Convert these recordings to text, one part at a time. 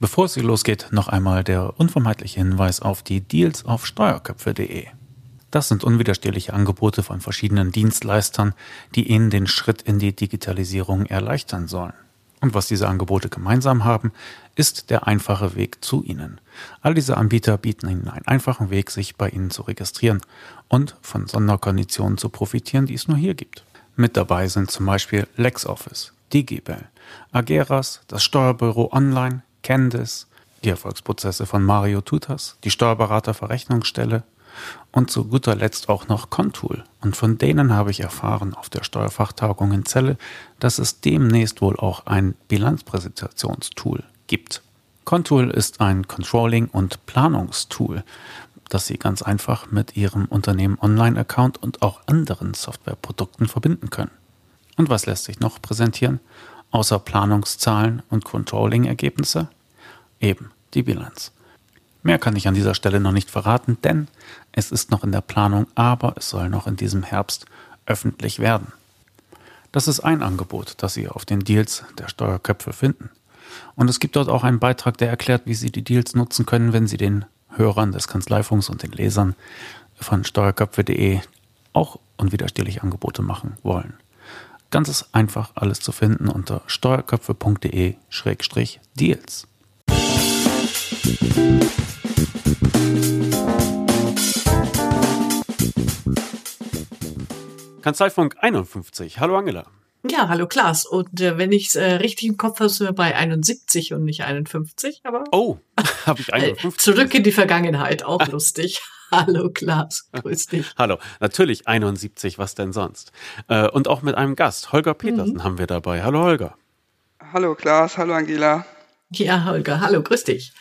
Bevor es hier losgeht, noch einmal der unvermeidliche Hinweis auf die Deals auf steuerköpfe.de. Das sind unwiderstehliche Angebote von verschiedenen Dienstleistern, die Ihnen den Schritt in die Digitalisierung erleichtern sollen. Und was diese Angebote gemeinsam haben, ist der einfache Weg zu Ihnen. All diese Anbieter bieten Ihnen einen einfachen Weg, sich bei Ihnen zu registrieren und von Sonderkonditionen zu profitieren, die es nur hier gibt. Mit dabei sind zum Beispiel LexOffice, Digibel, Ageras, das Steuerbüro Online, Candice, die Erfolgsprozesse von Mario Tutas, die Steuerberaterverrechnungsstelle und zu guter Letzt auch noch Contool. Und von denen habe ich erfahren auf der Steuerfachtagung in Celle, dass es demnächst wohl auch ein Bilanzpräsentationstool gibt. Contool ist ein Controlling- und Planungstool, das Sie ganz einfach mit Ihrem Unternehmen Online-Account und auch anderen Softwareprodukten verbinden können. Und was lässt sich noch präsentieren? Außer Planungszahlen und Controlling-Ergebnisse? Eben die Bilanz. Mehr kann ich an dieser Stelle noch nicht verraten, denn es ist noch in der Planung, aber es soll noch in diesem Herbst öffentlich werden. Das ist ein Angebot, das Sie auf den Deals der Steuerköpfe finden. Und es gibt dort auch einen Beitrag, der erklärt, wie Sie die Deals nutzen können, wenn Sie den Hörern des Kanzleifunks und den Lesern von steuerköpfe.de auch unwiderstehlich Angebote machen wollen. Ganz einfach alles zu finden unter steuerköpfe.de-deals. Kanzleifunk 51. Hallo Angela. Ja, hallo Klaas. Und äh, wenn ich es äh, richtig im Kopf habe, sind wir bei 71 und nicht 51. Aber oh, habe ich 51. Äh, zurück in die Vergangenheit, auch lustig. Hallo Klaas, grüß dich. Hallo, natürlich 71, was denn sonst? Äh, und auch mit einem Gast, Holger Petersen, mhm. haben wir dabei. Hallo Holger. Hallo Klaas, hallo Angela. Ja, Holger, hallo, grüß dich.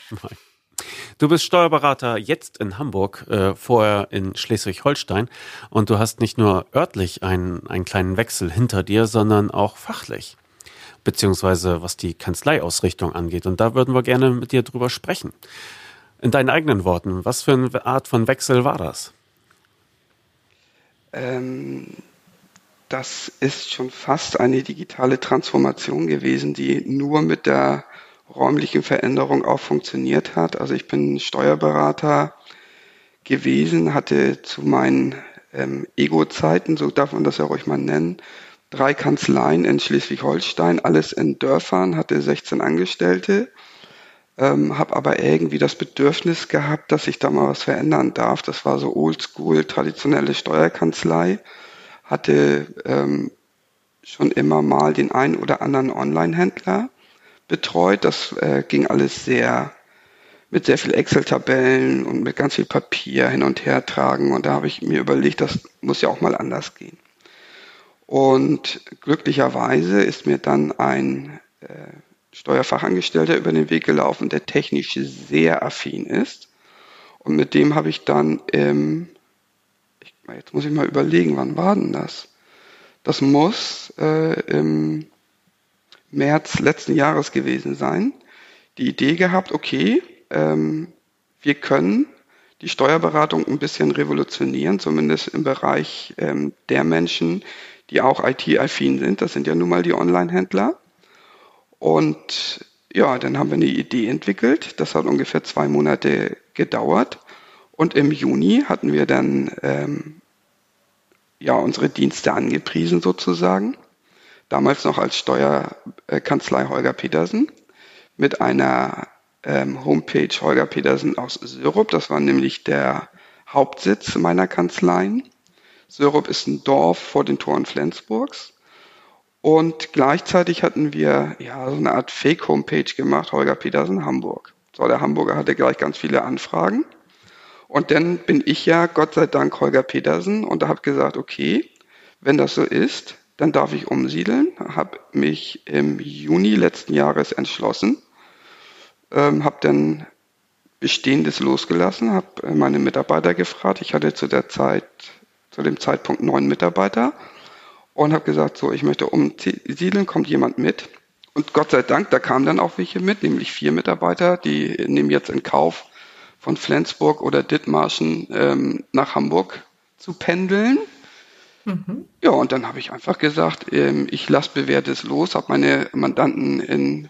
Du bist Steuerberater jetzt in Hamburg, äh, vorher in Schleswig-Holstein und du hast nicht nur örtlich einen, einen kleinen Wechsel hinter dir, sondern auch fachlich, beziehungsweise was die Kanzleiausrichtung angeht. Und da würden wir gerne mit dir drüber sprechen. In deinen eigenen Worten, was für eine Art von Wechsel war das? Ähm, das ist schon fast eine digitale Transformation gewesen, die nur mit der räumlichen Veränderung auch funktioniert hat. Also ich bin Steuerberater gewesen, hatte zu meinen ähm, Ego-Zeiten, so darf man das ja ruhig mal nennen, drei Kanzleien in Schleswig-Holstein, alles in Dörfern, hatte 16 Angestellte, ähm, habe aber irgendwie das Bedürfnis gehabt, dass ich da mal was verändern darf. Das war so oldschool, traditionelle Steuerkanzlei, hatte ähm, schon immer mal den einen oder anderen Online-Händler betreut. Das äh, ging alles sehr mit sehr viel Excel-Tabellen und mit ganz viel Papier hin und her tragen. Und da habe ich mir überlegt, das muss ja auch mal anders gehen. Und glücklicherweise ist mir dann ein äh, Steuerfachangestellter über den Weg gelaufen, der technisch sehr affin ist. Und mit dem habe ich dann, ähm, ich, jetzt muss ich mal überlegen, wann war denn das? Das muss äh, im März letzten Jahres gewesen sein, die Idee gehabt, okay, ähm, wir können die Steuerberatung ein bisschen revolutionieren, zumindest im Bereich ähm, der Menschen, die auch IT-affin sind. Das sind ja nun mal die Online-Händler. Und ja, dann haben wir eine Idee entwickelt. Das hat ungefähr zwei Monate gedauert. Und im Juni hatten wir dann ähm, ja unsere Dienste angepriesen sozusagen damals noch als Steuerkanzlei Holger Petersen, mit einer ähm, Homepage Holger Petersen aus Syrup. Das war nämlich der Hauptsitz meiner Kanzleien. Syrup ist ein Dorf vor den Toren Flensburgs. Und gleichzeitig hatten wir ja so eine Art Fake-Homepage gemacht, Holger Petersen Hamburg. So, der Hamburger hatte gleich ganz viele Anfragen. Und dann bin ich ja, Gott sei Dank, Holger Petersen und da habe gesagt, okay, wenn das so ist, dann darf ich umsiedeln, habe mich im Juni letzten Jahres entschlossen, ähm, habe dann Bestehendes losgelassen, habe meine Mitarbeiter gefragt. Ich hatte zu der Zeit, zu dem Zeitpunkt neun Mitarbeiter und habe gesagt, so, ich möchte umsiedeln, kommt jemand mit? Und Gott sei Dank, da kamen dann auch welche mit, nämlich vier Mitarbeiter, die nehmen jetzt in Kauf, von Flensburg oder Dithmarschen ähm, nach Hamburg zu pendeln. Mhm. Ja, und dann habe ich einfach gesagt, ähm, ich lasse Bewährtes los, habe meine Mandanten in,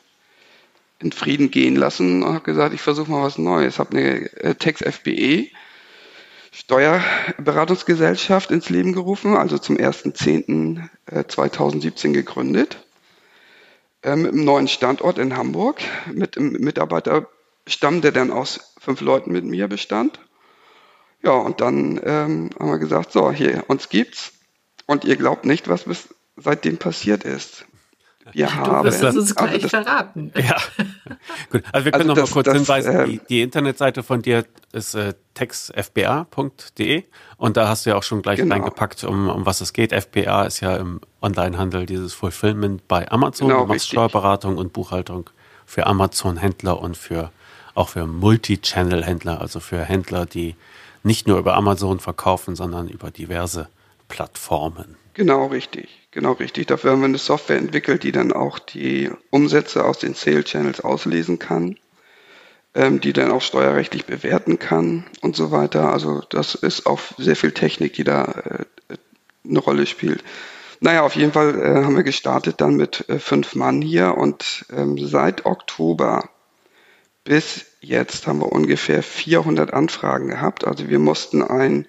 in Frieden gehen lassen und habe gesagt, ich versuche mal was Neues. Habe eine äh, Tex FBE Steuerberatungsgesellschaft ins Leben gerufen, also zum 1.10.2017 äh, gegründet, äh, mit einem neuen Standort in Hamburg, mit einem Mitarbeiterstamm, der dann aus fünf Leuten mit mir bestand. Ja, und dann ähm, haben wir gesagt, so, hier, uns gibt's. Und ihr glaubt nicht, was bis seitdem passiert ist. Wir du haben, wirst es uns gleich also das, verraten. Ja, gut. Also wir können also noch mal kurz das, hinweisen, äh, die, die, Internetseite von dir ist äh, textfba.de und da hast du ja auch schon gleich genau. reingepackt, um, um was es geht. FBA ist ja im Onlinehandel dieses Fulfillment bei Amazon. Genau, du machst richtig. Steuerberatung und Buchhaltung für Amazon-Händler und für auch für Multi-Channel-Händler, also für Händler, die nicht nur über Amazon verkaufen, sondern über diverse Plattformen. Genau richtig, genau richtig. Dafür haben wir eine Software entwickelt, die dann auch die Umsätze aus den Sale Channels auslesen kann, ähm, die dann auch steuerrechtlich bewerten kann und so weiter. Also das ist auch sehr viel Technik, die da äh, eine Rolle spielt. Naja, auf jeden Fall äh, haben wir gestartet dann mit äh, fünf Mann hier und ähm, seit Oktober bis jetzt haben wir ungefähr 400 Anfragen gehabt. Also wir mussten ein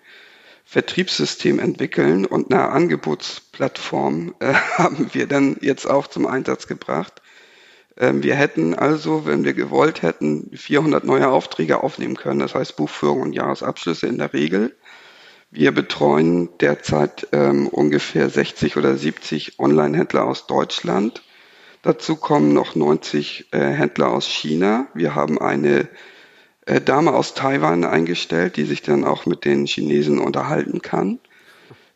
Vertriebssystem entwickeln und eine Angebotsplattform äh, haben wir dann jetzt auch zum Einsatz gebracht. Ähm, wir hätten also, wenn wir gewollt hätten, 400 neue Aufträge aufnehmen können, das heißt Buchführung und Jahresabschlüsse in der Regel. Wir betreuen derzeit ähm, ungefähr 60 oder 70 Online-Händler aus Deutschland. Dazu kommen noch 90 äh, Händler aus China. Wir haben eine äh, Dame aus Taiwan eingestellt, die sich dann auch mit den Chinesen unterhalten kann.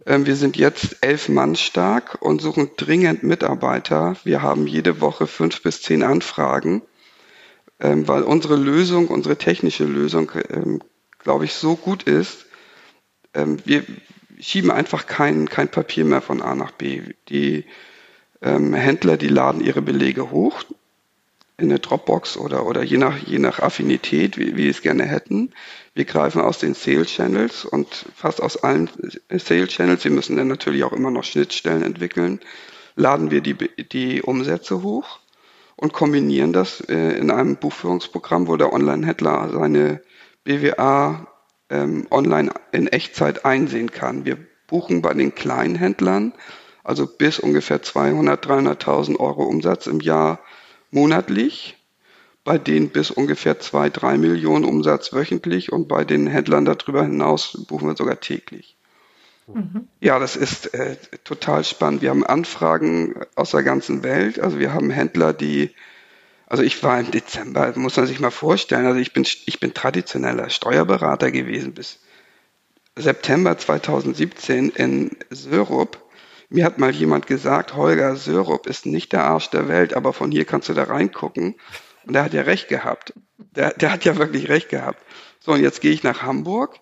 Ähm, wir sind jetzt elf Mann stark und suchen dringend Mitarbeiter. Wir haben jede Woche fünf bis zehn Anfragen, ähm, weil unsere Lösung, unsere technische Lösung, ähm, glaube ich, so gut ist. Wir schieben einfach kein, kein Papier mehr von A nach B. Die Händler, die laden ihre Belege hoch in eine Dropbox oder, oder je, nach, je nach Affinität, wie, wie wir es gerne hätten. Wir greifen aus den Sales Channels und fast aus allen Sales Channels, wir müssen dann natürlich auch immer noch Schnittstellen entwickeln, laden wir die, die Umsätze hoch und kombinieren das äh, in einem Buchführungsprogramm, wo der Online-Händler seine BWA ähm, online in Echtzeit einsehen kann. Wir buchen bei den kleinen Händlern, also bis ungefähr 200, 300.000 Euro Umsatz im Jahr, monatlich, bei denen bis ungefähr zwei, drei Millionen Umsatz wöchentlich und bei den Händlern darüber hinaus buchen wir sogar täglich. Mhm. Ja, das ist äh, total spannend. Wir haben Anfragen aus der ganzen Welt. Also wir haben Händler, die, also ich war im Dezember, muss man sich mal vorstellen, also ich bin, ich bin traditioneller Steuerberater gewesen bis September 2017 in Sörup mir hat mal jemand gesagt, Holger Sörup ist nicht der Arsch der Welt, aber von hier kannst du da reingucken. Und der hat ja recht gehabt. Der, der hat ja wirklich recht gehabt. So, und jetzt gehe ich nach Hamburg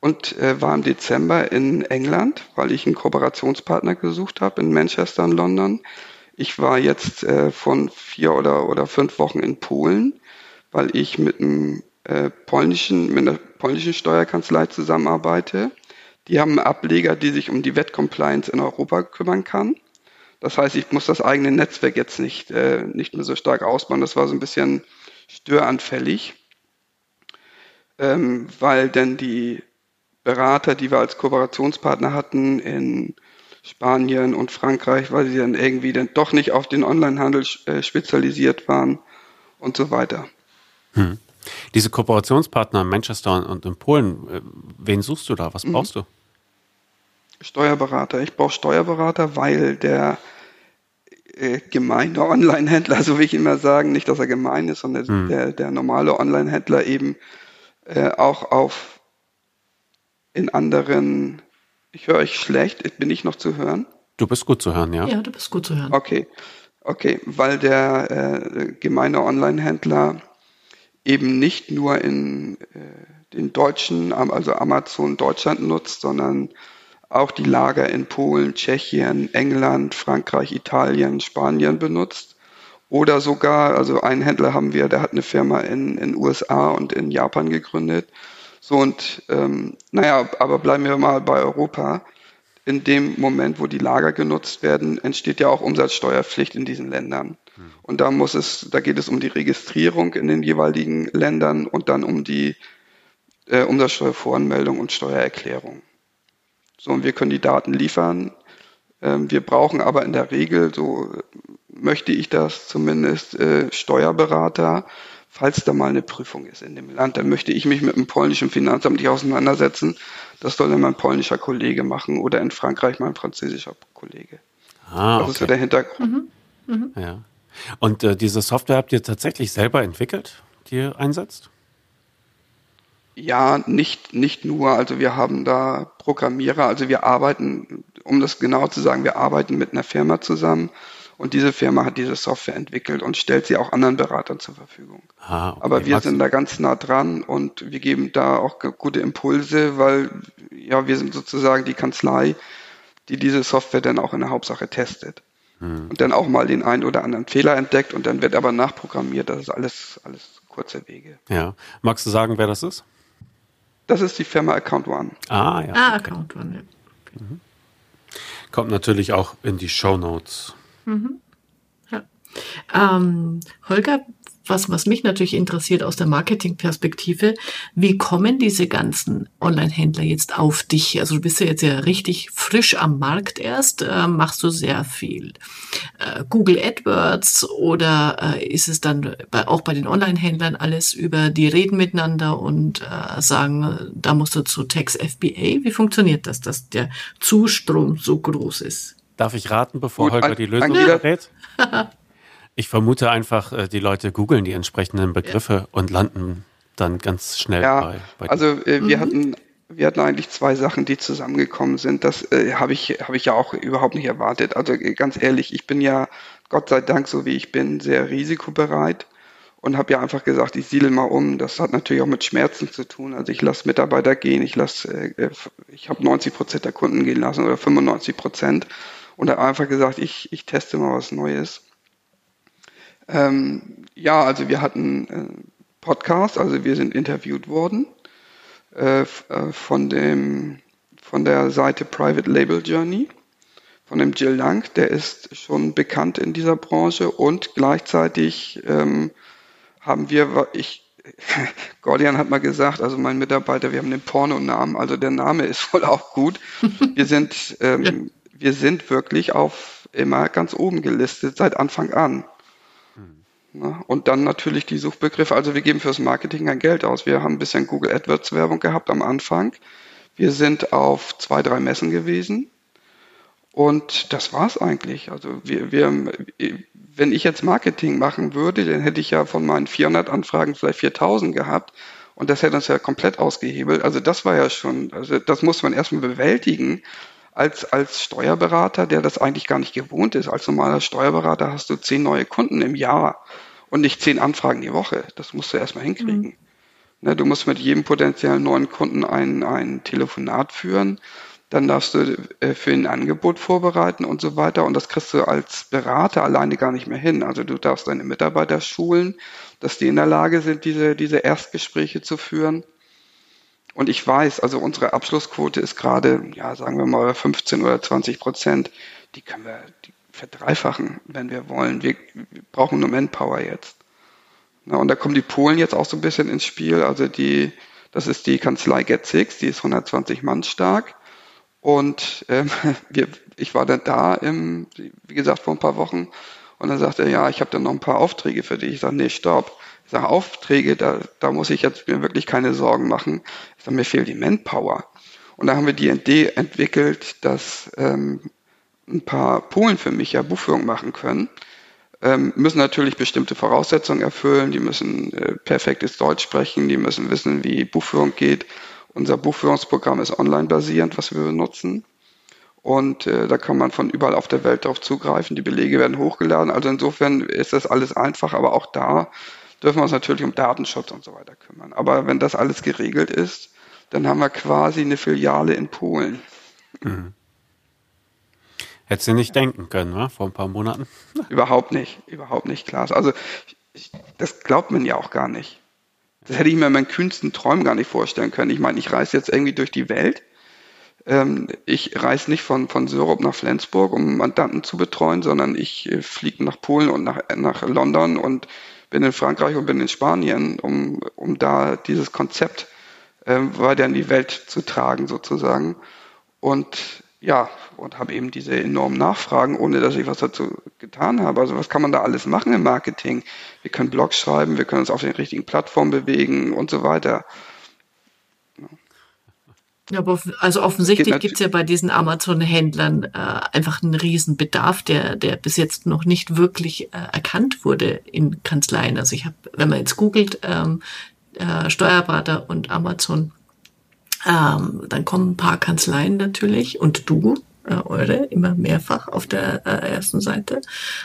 und äh, war im Dezember in England, weil ich einen Kooperationspartner gesucht habe in Manchester und London. Ich war jetzt äh, von vier oder, oder fünf Wochen in Polen, weil ich mit einem äh, polnischen, mit einer polnischen Steuerkanzlei zusammenarbeite. Die haben einen Ableger, die sich um die Wettcompliance in Europa kümmern kann. Das heißt, ich muss das eigene Netzwerk jetzt nicht, äh, nicht mehr so stark ausbauen. Das war so ein bisschen störanfällig, ähm, weil denn die Berater, die wir als Kooperationspartner hatten in Spanien und Frankreich, weil sie dann irgendwie dann doch nicht auf den Onlinehandel äh, spezialisiert waren und so weiter. Hm. Diese Kooperationspartner in Manchester und in Polen, äh, wen suchst du da? Was mhm. brauchst mhm. du? Steuerberater. Ich brauche Steuerberater, weil der äh, gemeine Online-Händler, so will ich immer sagen, nicht, dass er gemein ist, sondern hm. der, der normale Online-Händler eben äh, auch auf in anderen, ich höre euch schlecht, bin ich noch zu hören? Du bist gut zu hören, ja. Ja, du bist gut zu hören. Okay, okay, weil der äh, gemeine Online-Händler eben nicht nur in äh, den deutschen, also Amazon Deutschland nutzt, sondern auch die Lager in Polen, Tschechien, England, Frankreich, Italien, Spanien benutzt. Oder sogar, also einen Händler haben wir, der hat eine Firma in den USA und in Japan gegründet. So und ähm, naja, aber bleiben wir mal bei Europa. In dem Moment, wo die Lager genutzt werden, entsteht ja auch Umsatzsteuerpflicht in diesen Ländern. Und da muss es, da geht es um die Registrierung in den jeweiligen Ländern und dann um die äh, Umsatzsteuervoranmeldung und Steuererklärung. So, und wir können die Daten liefern. Ähm, wir brauchen aber in der Regel, so möchte ich das zumindest, äh, Steuerberater, falls da mal eine Prüfung ist in dem Land, dann möchte ich mich mit dem polnischen Finanzamt nicht auseinandersetzen. Das soll dann mein polnischer Kollege machen oder in Frankreich mein französischer Kollege. Ah, okay. Das ist so der Hintergrund. Mhm. Mhm. Ja. Und äh, diese Software habt ihr tatsächlich selber entwickelt, die ihr einsetzt? Ja, nicht, nicht nur. Also wir haben da Programmierer, also wir arbeiten, um das genau zu sagen, wir arbeiten mit einer Firma zusammen und diese Firma hat diese Software entwickelt und stellt sie auch anderen Beratern zur Verfügung. Ah, okay. Aber wir Magst sind da ganz nah dran und wir geben da auch gute Impulse, weil ja, wir sind sozusagen die Kanzlei, die diese Software dann auch in der Hauptsache testet. Hm. Und dann auch mal den einen oder anderen Fehler entdeckt und dann wird aber nachprogrammiert. Das ist alles, alles kurze Wege. Ja. Magst du sagen, wer das ist? Das ist die Firma Account One. Ah, ja. Ah. Account One, ja. Mhm. Kommt natürlich auch in die Show Notes. Mhm. Ja. Ähm, Holger, was, was mich natürlich interessiert aus der Marketingperspektive, wie kommen diese ganzen Online-Händler jetzt auf dich? Also du bist ja jetzt ja richtig frisch am Markt erst. Äh, machst du sehr viel äh, Google AdWords oder äh, ist es dann bei, auch bei den Online-Händlern alles über die reden miteinander und äh, sagen, da musst du zu Tex FBA? Wie funktioniert das, dass der Zustrom so groß ist? Darf ich raten, bevor Gut, Holger die Lösung verrät? Ich vermute einfach, äh, die Leute googeln die entsprechenden Begriffe ja. und landen dann ganz schnell ja, bei, bei Also äh, wir mhm. hatten wir hatten eigentlich zwei Sachen, die zusammengekommen sind. Das äh, habe ich habe ich ja auch überhaupt nicht erwartet. Also äh, ganz ehrlich, ich bin ja Gott sei Dank so wie ich bin sehr risikobereit und habe ja einfach gesagt, ich siedle mal um. Das hat natürlich auch mit Schmerzen zu tun. Also ich lasse Mitarbeiter gehen, ich lasse, äh, ich habe 90 Prozent der Kunden gehen lassen oder 95 Prozent und habe einfach gesagt, ich, ich teste mal was Neues. Ähm, ja, also wir hatten äh, Podcast, also wir sind interviewt worden äh, äh, von dem von der Seite Private Label Journey von dem Jill Lang, der ist schon bekannt in dieser Branche und gleichzeitig ähm, haben wir, ich, Gordian hat mal gesagt, also mein Mitarbeiter, wir haben den Pornonamen, also der Name ist wohl auch gut. Wir sind, ähm, wir sind wirklich auf immer ganz oben gelistet seit Anfang an. Ne? Und dann natürlich die Suchbegriffe. Also wir geben fürs Marketing kein Geld aus. Wir haben ein bisschen Google AdWords Werbung gehabt am Anfang. Wir sind auf zwei, drei Messen gewesen. Und das war's eigentlich. Also wir, wir, wenn ich jetzt Marketing machen würde, dann hätte ich ja von meinen 400 Anfragen vielleicht 4000 gehabt. Und das hätte uns ja komplett ausgehebelt. Also das war ja schon, also das muss man erstmal bewältigen als, als Steuerberater, der das eigentlich gar nicht gewohnt ist. Als normaler Steuerberater hast du zehn neue Kunden im Jahr und nicht zehn Anfragen die Woche. Das musst du erstmal hinkriegen. Mhm. Ne, du musst mit jedem potenziellen neuen Kunden ein, ein Telefonat führen. Dann darfst du äh, für ein Angebot vorbereiten und so weiter. Und das kriegst du als Berater alleine gar nicht mehr hin. Also du darfst deine Mitarbeiter schulen, dass die in der Lage sind, diese, diese Erstgespräche zu führen. Und ich weiß, also unsere Abschlussquote ist gerade, ja, sagen wir mal 15 oder 20 Prozent. Die können wir die verdreifachen, wenn wir wollen. Wir, wir brauchen nur Manpower jetzt. Na, und da kommen die Polen jetzt auch so ein bisschen ins Spiel. Also die, das ist die Kanzlei Get6, die ist 120 Mann stark. Und ähm, wir, ich war dann da, im, wie gesagt, vor ein paar Wochen. Und dann sagte er, ja, ich habe dann noch ein paar Aufträge für dich. Ich sage, nee, stopp. Ich sage, Aufträge, da, da muss ich jetzt mir wirklich keine Sorgen machen. Ich sage, mir fehlt die Manpower. Und da haben wir die Idee entwickelt, dass ähm, ein paar Polen für mich ja Buchführung machen können. Ähm, müssen natürlich bestimmte Voraussetzungen erfüllen, die müssen äh, perfektes Deutsch sprechen, die müssen wissen, wie Buchführung geht. Unser Buchführungsprogramm ist online basierend, was wir benutzen. Und äh, da kann man von überall auf der Welt darauf zugreifen. Die Belege werden hochgeladen. Also insofern ist das alles einfach, aber auch da dürfen wir uns natürlich um Datenschutz und so weiter kümmern. Aber wenn das alles geregelt ist, dann haben wir quasi eine Filiale in Polen. Mhm. Hättest du nicht denken können, ne? vor ein paar Monaten? Überhaupt nicht, überhaupt nicht, klar. Also ich, das glaubt man ja auch gar nicht. Das hätte ich mir in meinen kühnsten Träumen gar nicht vorstellen können. Ich meine, ich reise jetzt irgendwie durch die Welt Ähm, ich reise nicht von, von Syrup nach Flensburg, um Mandanten zu betreuen, sondern ich äh, fliege nach Polen und nach, nach London und bin in Frankreich und bin in Spanien, um, um da dieses Konzept äh, weiter in die Welt zu tragen sozusagen. Und ja, und habe eben diese enormen Nachfragen, ohne dass ich was dazu getan habe. Also was kann man da alles machen im Marketing? Wir können Blogs schreiben, wir können uns auf den richtigen Plattformen bewegen und so weiter. Ja, aber also offensichtlich gibt es ja bei diesen Amazon-Händlern äh, einfach einen riesen Bedarf, der, der bis jetzt noch nicht wirklich äh, erkannt wurde in Kanzleien. Also ich habe, wenn man jetzt googelt, ähm, äh, Steuerberater und Amazon, ähm, dann kommen ein paar Kanzleien natürlich und du, äh, eure, immer mehrfach auf der äh, ersten Seite.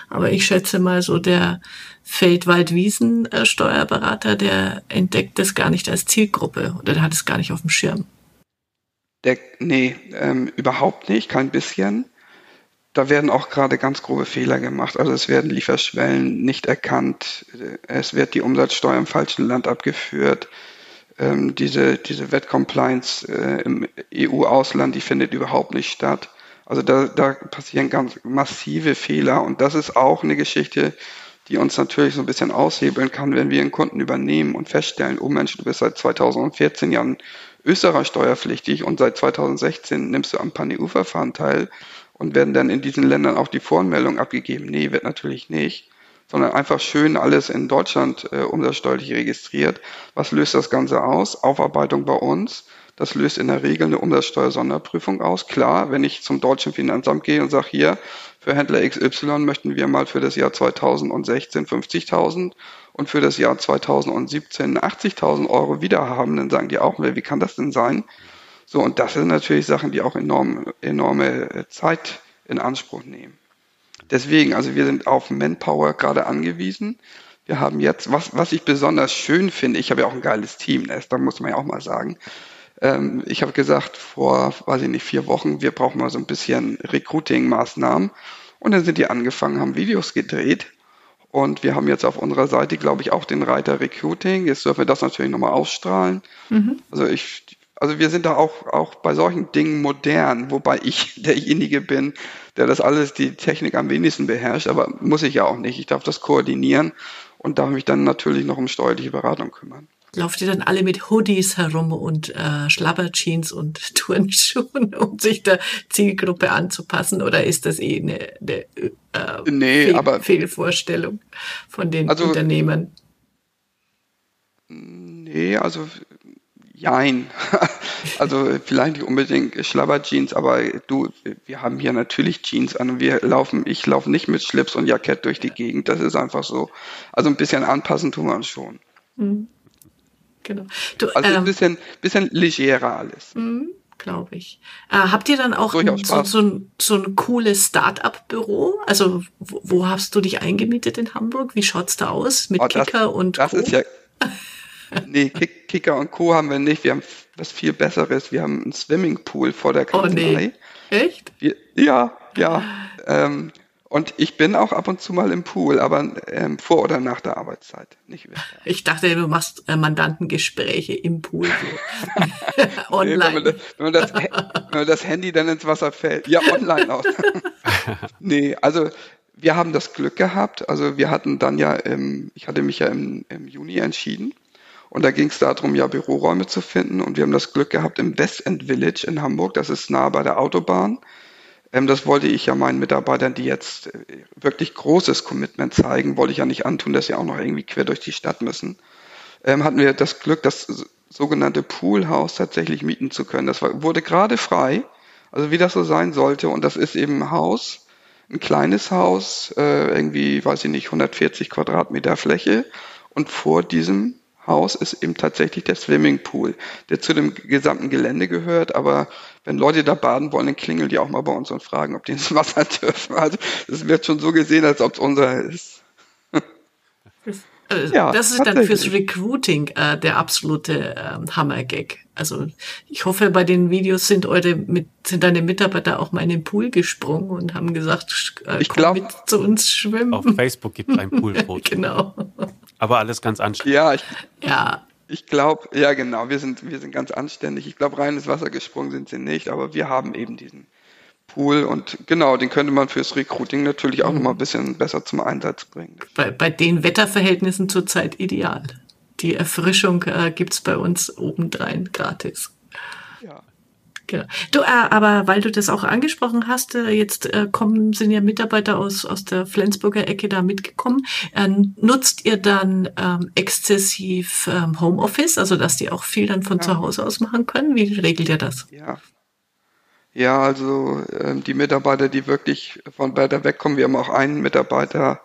Aber ich schätze mal so der Feldwald-Wiesen-Steuerberater, der entdeckt das gar nicht als Zielgruppe oder der hat es gar nicht auf dem Schirm. Der, nee, ähm, überhaupt nicht, kein bisschen. Da werden auch gerade ganz grobe Fehler gemacht. Also es werden Lieferschwellen nicht erkannt, es wird die Umsatzsteuer im falschen Land abgeführt. Ähm, diese diese Wettcompliance äh, im EU-Ausland, die findet überhaupt nicht statt. Also da, da passieren ganz massive Fehler und das ist auch eine Geschichte, die uns natürlich so ein bisschen aushebeln kann, wenn wir einen Kunden übernehmen und feststellen, oh Mensch, du bist seit 2014 Jahren Österreich steuerpflichtig und seit 2016 nimmst du am Pan-EU-Verfahren teil und werden dann in diesen Ländern auch die Voranmeldung abgegeben. Nee, wird natürlich nicht, sondern einfach schön alles in Deutschland äh, umsatzsteuerlich registriert. Was löst das Ganze aus? Aufarbeitung bei uns. Das löst in der Regel eine Umsatzsteuersonderprüfung aus. Klar, wenn ich zum deutschen Finanzamt gehe und sage, hier, für Händler XY möchten wir mal für das Jahr 2016 50.000 und für das Jahr 2017 80.000 Euro wieder haben, dann sagen die auch, wie kann das denn sein? So, und das sind natürlich Sachen, die auch enorm, enorme äh, Zeit in Anspruch nehmen. Deswegen, also wir sind auf Manpower gerade angewiesen. Wir haben jetzt, was, was ich besonders schön finde, ich habe ja auch ein geiles Team, das, da muss man ja auch mal sagen. Ähm, ich habe gesagt, vor, weiß ich nicht, vier Wochen, wir brauchen mal so ein bisschen Recruiting-Maßnahmen. Und dann sind die angefangen, haben Videos gedreht und wir haben jetzt auf unserer Seite, glaube ich, auch den Reiter Recruiting. Jetzt dürfen wir das natürlich nochmal ausstrahlen. Mhm. Also ich, also wir sind da auch, auch bei solchen Dingen modern, wobei ich derjenige bin, der das alles, die Technik am wenigsten beherrscht, aber muss ich ja auch nicht. Ich darf das koordinieren und darf mich dann natürlich noch um steuerliche Beratung kümmern. Lauft ihr dann alle mit Hoodies herum und äh, Schlabberjeans und Turnschuhen, um sich der Zielgruppe anzupassen? Oder ist das eh eine, eine äh, nee, Fehl aber, Fehlvorstellung von den also, Unternehmern? Nee, also jein. also vielleicht nicht unbedingt Schlabberjeans, aber du, wir haben hier natürlich Jeans an und wir laufen, ich laufe nicht mit Schlips und Jackett durch die Gegend. Das ist einfach so. Also ein bisschen anpassen tun wir uns schon. Mhm. Genau. Du, also ähm, ein bisschen, bisschen legerer alles. Mhm, Glaube ich. Äh, habt ihr dann auch ein, so, so, ein, so ein cooles Start-up-Büro? Also wo, wo, hast du dich eingemietet in Hamburg? Wie schaut's da aus mit oh, das, Kicker und das Co? Das ist ja. nee, Kick, Kicker und Co. haben wir nicht. Wir haben was viel Besseres. Wir haben einen Swimmingpool vor der Kanzlei. Oh nee. Echt? Wir, ja, ja. Ähm, und ich bin auch ab und zu mal im Pool, aber ähm, vor oder nach der Arbeitszeit, nicht während. Ich dachte, du machst äh, Mandantengespräche im Pool so. online. Nee, wenn, man das, wenn, man das, wenn, man das, Handy dann ins Wasser fällt. Ja, online auch. nee, also wir haben das Glück gehabt. Also wir hatten dann ja, im, ich hatte mich ja im, im Juni entschieden. Und da ging es darum, ja Büroräume zu finden. Und wir haben das Glück gehabt im West End Village in Hamburg. Das ist nah bei der Autobahn. Ähm, das wollte ich ja meinen Mitarbeitern, die jetzt äh, wirklich großes Commitment zeigen, wollte ich ja nicht antun, dass sie auch noch irgendwie quer durch die Stadt müssen. Ähm, hatten wir das Glück, das sogenannte Poolhaus tatsächlich mieten zu können. Das wurde gerade frei, also wie das so sein sollte. Und das ist eben ein Haus, ein kleines Haus, äh, irgendwie, weiß ich nicht, 140 Quadratmeter Fläche. Und vor diesem Haus ist eben tatsächlich der Swimmingpool, der zu dem gesamten Gelände gehört. Aber wenn Leute da baden wollen, dann klingeln die auch mal bei uns und fragen, ob die ins Wasser dürfen. Also es wird schon so gesehen, als ob es unser ist. Das, ja, das ist dann fürs Recruiting äh, der absolute äh, Hammer-Gag. Also ich hoffe, bei den Videos sind eure mit, sind deine Mitarbeiter auch mal in den Pool gesprungen und haben gesagt, äh, ich komm glaub, mit zu uns schwimmen. Auf Facebook gibt es ein Poolfoto. genau. Aber alles ganz anstrengend. Ja, ich, ja. Ich glaube, ja genau, wir sind, wir sind ganz anständig. Ich glaube, rein ins Wasser gesprungen sind sie nicht, aber wir haben eben diesen Pool und genau, den könnte man fürs Recruiting natürlich auch mhm. noch mal ein bisschen besser zum Einsatz bringen. Bei, bei den Wetterverhältnissen zurzeit ideal. Die Erfrischung äh, gibt's bei uns obendrein gratis. Ja. Genau. Du, äh, aber weil du das auch angesprochen hast, äh, jetzt äh, kommen, sind ja Mitarbeiter aus, aus der Flensburger Ecke da mitgekommen. Äh, nutzt ihr dann ähm, exzessiv ähm, Homeoffice, also dass die auch viel dann von ja. zu Hause aus machen können? Wie regelt ihr das? Ja. Ja, also ähm, die Mitarbeiter, die wirklich von weiter wegkommen, wir haben auch einen Mitarbeiter,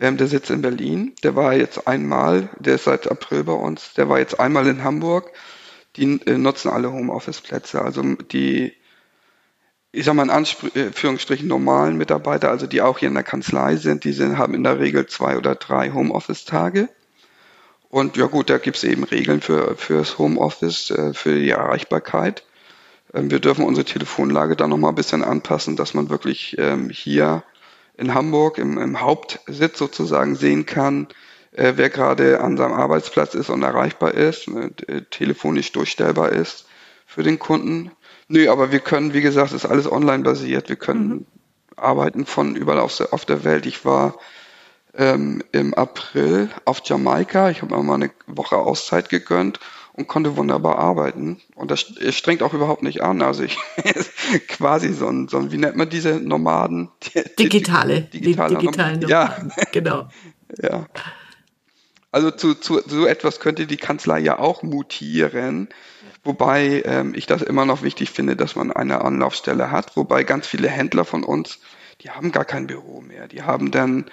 ähm, der sitzt in Berlin, der war jetzt einmal, der ist seit April bei uns, der war jetzt einmal in Hamburg die äh, nutzen alle Homeoffice-Plätze. Also die, ich sag mal in Anführungsstrichen normalen Mitarbeiter, also die auch hier in der Kanzlei sind, die sind, haben in der Regel zwei oder drei Homeoffice-Tage. Und ja gut, da gibt's eben Regeln für fürs Homeoffice, äh, für die Erreichbarkeit. Ähm, wir dürfen unsere Telefonlage dann nochmal ein bisschen anpassen, dass man wirklich ähm, hier in Hamburg im, im Hauptsitz sozusagen sehen kann, äh, wer gerade an seinem Arbeitsplatz ist und erreichbar ist, ne, telefonisch durchstellbar ist für den Kunden. Nö, aber wir können, wie gesagt, ist alles online basiert. Wir können mhm. arbeiten von überall auf der, auf der Welt. Ich war ähm, im April auf Jamaika. Ich habe mir mal eine Woche Auszeit gegönnt und konnte wunderbar arbeiten. Und das strengt auch überhaupt nicht an. Also ich quasi so ein, so ein, wie nennt man diese Nomaden? Digitale. Digitale. digitalen Nomaden. Ja. Genau. ja. Also zu, zu so etwas könnte die Kanzlei ja auch mutieren, wobei ähm, ich das immer noch wichtig finde, dass man eine Anlaufstelle hat, wobei ganz viele Händler von uns, die haben gar kein Büro mehr. Die haben dann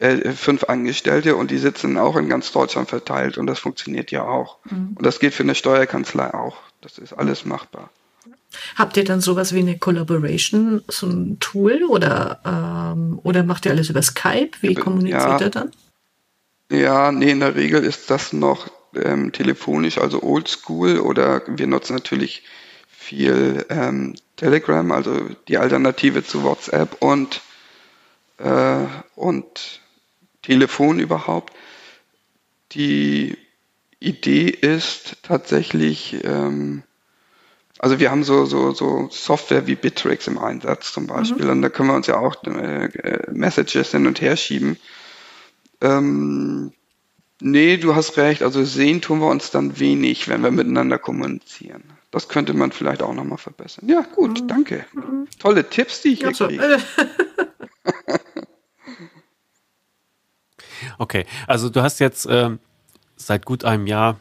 äh, fünf Angestellte und die sitzen auch in ganz Deutschland verteilt und das funktioniert ja auch. Mhm. Und das geht für eine Steuerkanzlei auch. Das ist alles machbar. Habt ihr dann sowas wie eine Collaboration, so ein Tool oder, ähm, oder macht ihr alles über Skype? Wie kommuniziert ja, ihr dann? Ja, nee, in der Regel ist das noch ähm, telefonisch, also oldschool oder wir nutzen natürlich viel ähm, Telegram, also die Alternative zu WhatsApp und, äh, und Telefon überhaupt. Die Idee ist tatsächlich, ähm, also wir haben so, so, so Software wie Bittrex im Einsatz zum Beispiel mhm. und da können wir uns ja auch äh, Messages hin und her schieben. Ähm, nee, du hast recht. Also sehen tun wir uns dann wenig, wenn wir miteinander kommunizieren. Das könnte man vielleicht auch nochmal verbessern. Ja, gut, mhm. danke. Mhm. Tolle Tipps, die ich hier so. kriege. okay, also du hast jetzt äh, seit gut einem Jahr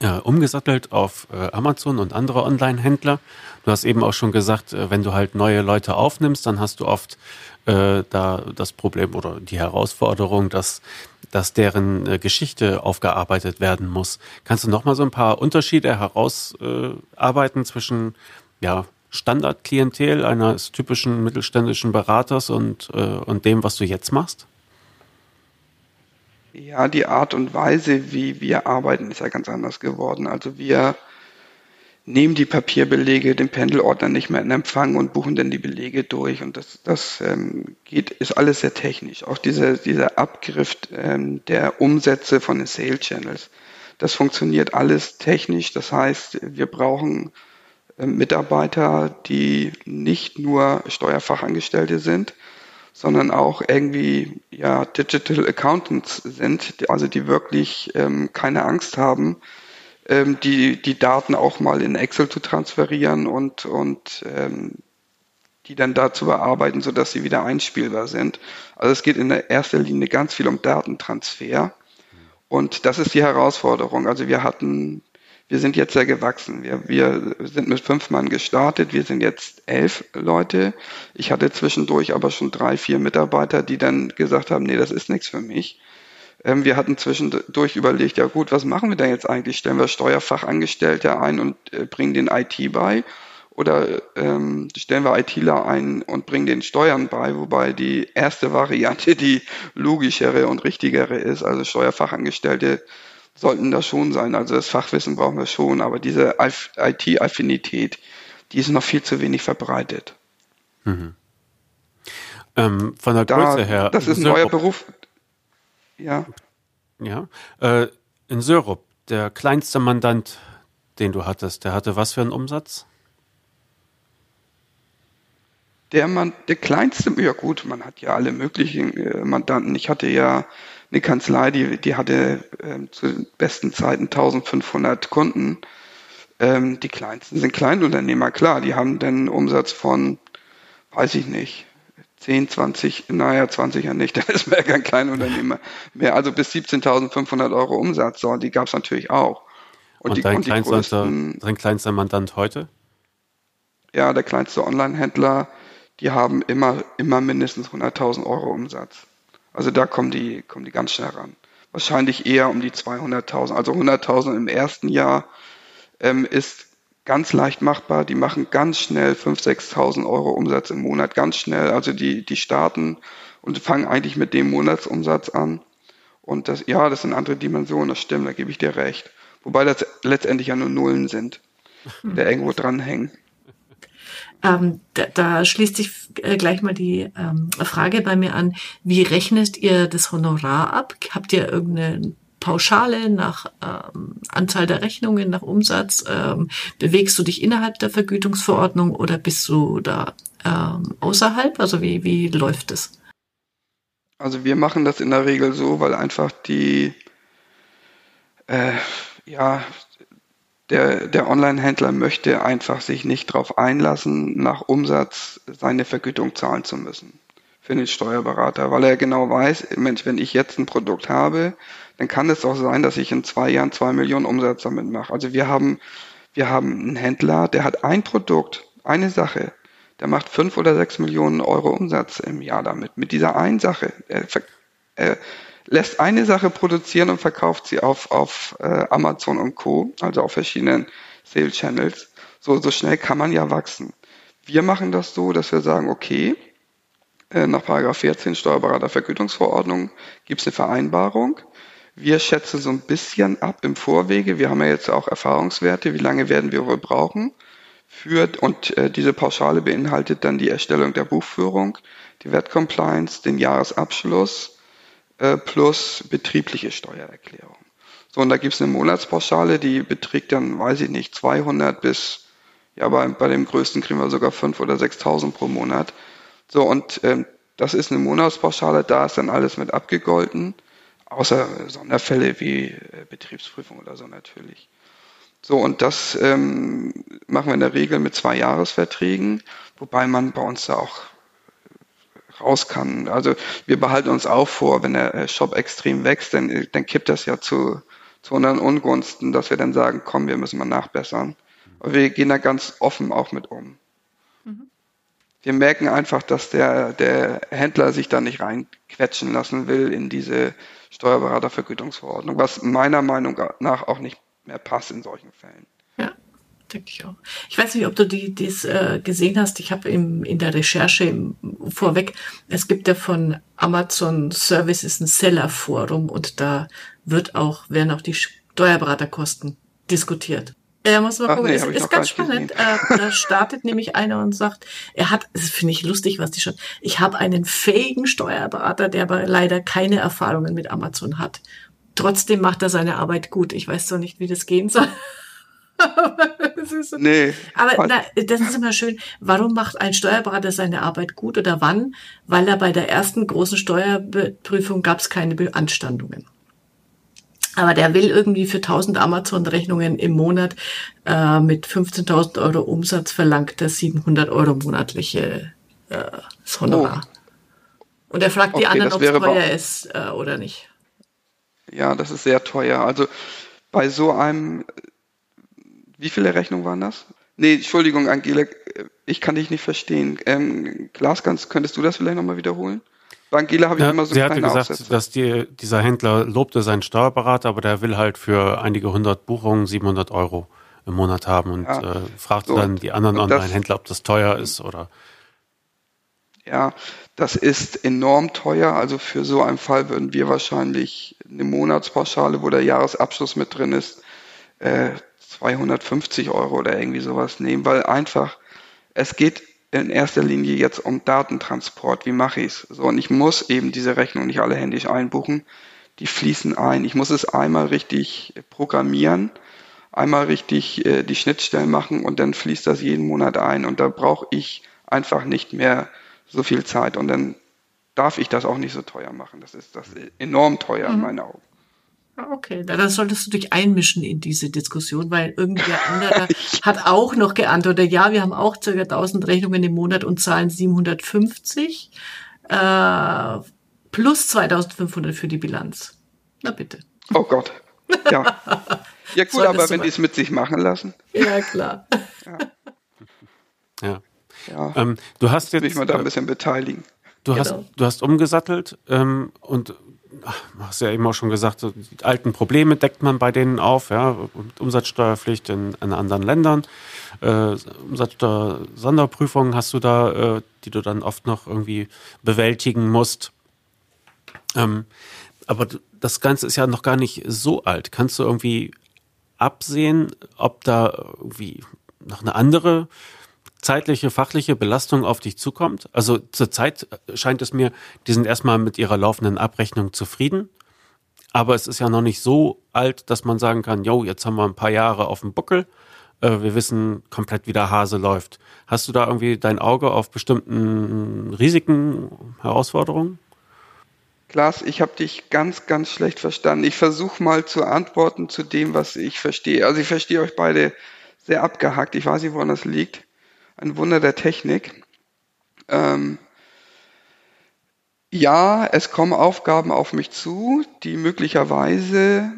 äh, umgesattelt auf äh, Amazon und andere Online-Händler. Du hast eben auch schon gesagt, äh, wenn du halt neue Leute aufnimmst, dann hast du oft äh, da das Problem oder die Herausforderung, dass, dass deren äh, Geschichte aufgearbeitet werden muss. Kannst du noch mal so ein paar Unterschiede herausarbeiten zwischen ja, Standardklientel eines typischen mittelständischen Beraters und, äh, und dem, was du jetzt machst? Ja, die Art und Weise, wie wir arbeiten, ist ja ganz anders geworden. Also wir nehmen die Papierbelege den Pendelordner nicht mehr in Empfang und buchen dann die Belege durch. Und das, das ähm, geht, ist alles sehr technisch. Auch diese, dieser Abgriff ähm, der Umsätze von den Sale Channels, das funktioniert alles technisch. Das heißt, wir brauchen äh, Mitarbeiter, die nicht nur Steuerfachangestellte sind, sondern auch irgendwie ja Digital Accountants sind, also die wirklich ähm, keine Angst haben, ähm, die, die Daten auch mal in Excel zu transferieren und, und ähm, die dann da zu bearbeiten, sodass sie wieder einspielbar sind. Also es geht in erster Linie ganz viel um Datentransfer. Und das ist die Herausforderung. Also wir hatten, wir sind jetzt sehr gewachsen. Wir, wir sind mit fünf Mann gestartet. Wir sind jetzt elf Leute. Ich hatte zwischendurch aber schon drei, vier Mitarbeiter, die dann gesagt haben, nee, das ist nichts für mich. Ähm, wir hatten zwischendurch überlegt, ja gut, was machen wir denn jetzt eigentlich? Stellen wir Steuerfachangestellte ein und äh, bringen den IT bei? Oder ähm, stellen wir ITler ein und bringen den Steuern bei? Wobei die erste Variante die logischere und richtigere ist. Also Steuerfachangestellte sollten das schon sein. Also das Fachwissen brauchen wir schon, aber diese IT-Affinität, die ist noch viel zu wenig verbreitet. Mhm. Ähm, von der Größe da, her. Das ist ein neuer Beruf. Ja. Ja. Äh, in Syrup, der kleinste Mandant, den du hattest, der hatte was für einen Umsatz? Der, man, der kleinste, ja gut, man hat ja alle möglichen äh, Mandanten. Ich hatte ja eine Kanzlei, die, die hatte ähm, zu besten Zeiten 1500 Kunden. Ähm, die kleinsten sind Kleinunternehmer, klar, die haben dann einen Umsatz von, weiß ich nicht, 10, 20, naja, 20 ja nicht, dann ist man ja kein Kleinunternehmer mehr. Also bis 17.500 Euro Umsatz, so, die gab es natürlich auch. Und, und die, dein, und kleinster, größten, dein kleinster Mandant heute? Ja, der kleinste Online-Händler die haben immer, immer mindestens 100.000 Euro Umsatz. Also da kommen die, kommen die ganz schnell ran. Wahrscheinlich eher um die 200.000. Also 100.000 im ersten Jahr ähm, ist ganz leicht machbar. Die machen ganz schnell 5.000, 6.000 Euro Umsatz im Monat, ganz schnell. Also die, die starten und fangen eigentlich mit dem Monatsumsatz an. Und das, ja, das sind andere Dimensionen, das stimmt, da gebe ich dir recht. Wobei das letztendlich ja nur Nullen sind, die da irgendwo dranhängen. Ähm, da, da schließt sich äh, gleich mal die ähm, Frage bei mir an, wie rechnet ihr das Honorar ab? Habt ihr irgendeine Pauschale nach ähm, Anzahl der Rechnungen, nach Umsatz? Ähm, bewegst du dich innerhalb der Vergütungsverordnung oder bist du da ähm, außerhalb? Also wie, wie läuft es? Also wir machen das in der Regel so, weil einfach die äh, ja der, der Online-Händler möchte einfach sich nicht darauf einlassen, nach Umsatz seine Vergütung zahlen zu müssen für den Steuerberater, weil er genau weiß, Mensch, wenn ich jetzt ein Produkt habe, dann kann es auch sein, dass ich in zwei Jahren zwei Millionen Umsatz damit mache. Also wir haben, wir haben einen Händler, der hat ein Produkt, eine Sache, der macht fünf oder sechs Millionen Euro Umsatz im Jahr damit, mit dieser einen Sache. Er, er, lässt eine Sache produzieren und verkauft sie auf, auf äh, Amazon und Co., also auf verschiedenen Sales Channels. So, so schnell kann man ja wachsen. Wir machen das so, dass wir sagen, okay, äh, nach 14 Steuerberatervergütungsverordnung gibt es eine Vereinbarung. Wir schätzen so ein bisschen ab im Vorwege. Wir haben ja jetzt auch Erfahrungswerte. Wie lange werden wir wohl brauchen? Für, und äh, diese Pauschale beinhaltet dann die Erstellung der Buchführung, die Wertcompliance, den Jahresabschluss, äh, plus betriebliche Steuererklärung. So, und da gibt es eine Monatspauschale, die beträgt dann, weiß ich nicht, 200 bis, ja, bei, bei dem größten kriegen wir sogar 5.000 oder 6.000 pro Monat. So, und ähm, das ist eine Monatspauschale, da ist dann alles mit abgegolten, außer Sonderfälle wie äh, Betriebsprüfung oder so natürlich. So, und das ähm, machen wir in der Regel mit zwei Jahresverträgen, wobei man bei uns da auch raus kann. Also wir behalten uns auch vor, wenn der äh, Shop extrem wächst, dann, dann kippt das ja zu, zu unseren Ungunsten, dass wir dann sagen, komm, wir müssen mal nachbessern. Aber wir gehen da ganz offen auch mit um. Wir merken einfach, dass der, der Händler sich da nicht reinquetschen lassen will in diese Steuerberatervergütungsverordnung, was meiner Meinung nach auch nicht mehr passt in solchen Fällen denke ich auch. Ich weiß nicht, ob du die dies äh, gesehen hast. Ich habe in der Recherche im, vorweg, es gibt ja von Amazon Services ein Seller-Forum und da wird auch, werden auch die Steuerberaterkosten diskutiert. Er muss mal gucken, nee, es ist ganz spannend. Äh, da startet nämlich einer und sagt, er hat, das finde ich lustig, was die schon, ich habe einen fähigen Steuerberater, der aber leider keine Erfahrungen mit Amazon hat. Trotzdem macht er seine Arbeit gut. Ich weiß zwar nicht, wie das gehen soll. so. Nee. Aber na, das ist immer schön. Warum macht ein Steuerberater seine Arbeit gut oder wann? Weil er bei der ersten großen Steuerprüfung gab es keine Beanstandungen. Aber der will irgendwie für 1000 Amazon-Rechnungen im Monat äh, mit 15.000 Euro Umsatz verlangt er 700 Euro monatliche äh, Honorar. Oh. Und er fragt okay, die anderen, ob es teuer ist äh, oder nicht. Ja, das ist sehr teuer. Also bei so einem wie viele Rechnungen waren das? Nee, Entschuldigung, Angela, ich kann dich nicht verstehen. Ähm, Klaas, kannst, könntest du das vielleicht nochmal wiederholen? Bei Angela habe ich ja, immer so Sie hatte gesagt, Aufsätze. dass die, dieser Händler lobte seinen Steuerberater, aber der will halt für einige hundert Buchungen 700 Euro im Monat haben und ja, äh, fragte so, dann die anderen Online-Händler, ob das teuer ist oder. Ja, das ist enorm teuer. Also für so einen Fall würden wir wahrscheinlich eine Monatspauschale, wo der Jahresabschluss mit drin ist, äh, 250 Euro oder irgendwie sowas nehmen, weil einfach, es geht in erster Linie jetzt um Datentransport. Wie mache ich es? So, und ich muss eben diese Rechnung nicht alle händisch einbuchen. die fließen ein. Ich muss es einmal richtig programmieren, einmal richtig äh, die Schnittstellen machen und dann fließt das jeden Monat ein. Und da brauche ich einfach nicht mehr so viel Zeit. Und dann darf ich das auch nicht so teuer machen. Das ist das enorm teuer mhm. in meinen Augen. Ah, okay, dann solltest du dich einmischen in diese Diskussion, weil irgendwer anderer hat auch noch geantwortet, ja, wir haben auch circa 1000 Rechnungen im Monat und zahlen 750 äh, plus 2500 für die Bilanz. Na bitte. Oh Gott. Ja. Ja gut, aber wenn die es mit sich machen lassen. Ja, klar. Ja. ja. ja. Ähm, du hast jetzt. Will ich mal da ein bisschen beteiligen. Du, genau. hast, du hast umgesattelt ähm, und hast ja eben auch schon gesagt, die alten Probleme deckt man bei denen auf, ja, Umsatzsteuerpflicht in, in anderen Ländern, äh, Umsatzsteuer-Sonderprüfungen hast du da, äh, die du dann oft noch irgendwie bewältigen musst. Ähm, aber das Ganze ist ja noch gar nicht so alt. Kannst du irgendwie absehen, ob da irgendwie noch eine andere zeitliche, fachliche Belastung auf dich zukommt? Also zurzeit scheint es mir, die sind erstmal mit ihrer laufenden Abrechnung zufrieden. Aber es ist ja noch nicht so alt, dass man sagen kann, jo, jetzt haben wir ein paar Jahre auf dem Buckel. Äh, wir wissen komplett, wie der Hase läuft. Hast du da irgendwie dein Auge auf bestimmten Risiken, Herausforderungen? Klaas, ich habe dich ganz, ganz schlecht verstanden. Ich versuche mal zu antworten zu dem, was ich verstehe. Also ich verstehe euch beide sehr abgehackt. Ich weiß nicht, woran das liegt ein Wunder der Technik. Ähm, ja, es kommen Aufgaben auf mich zu, die möglicherweise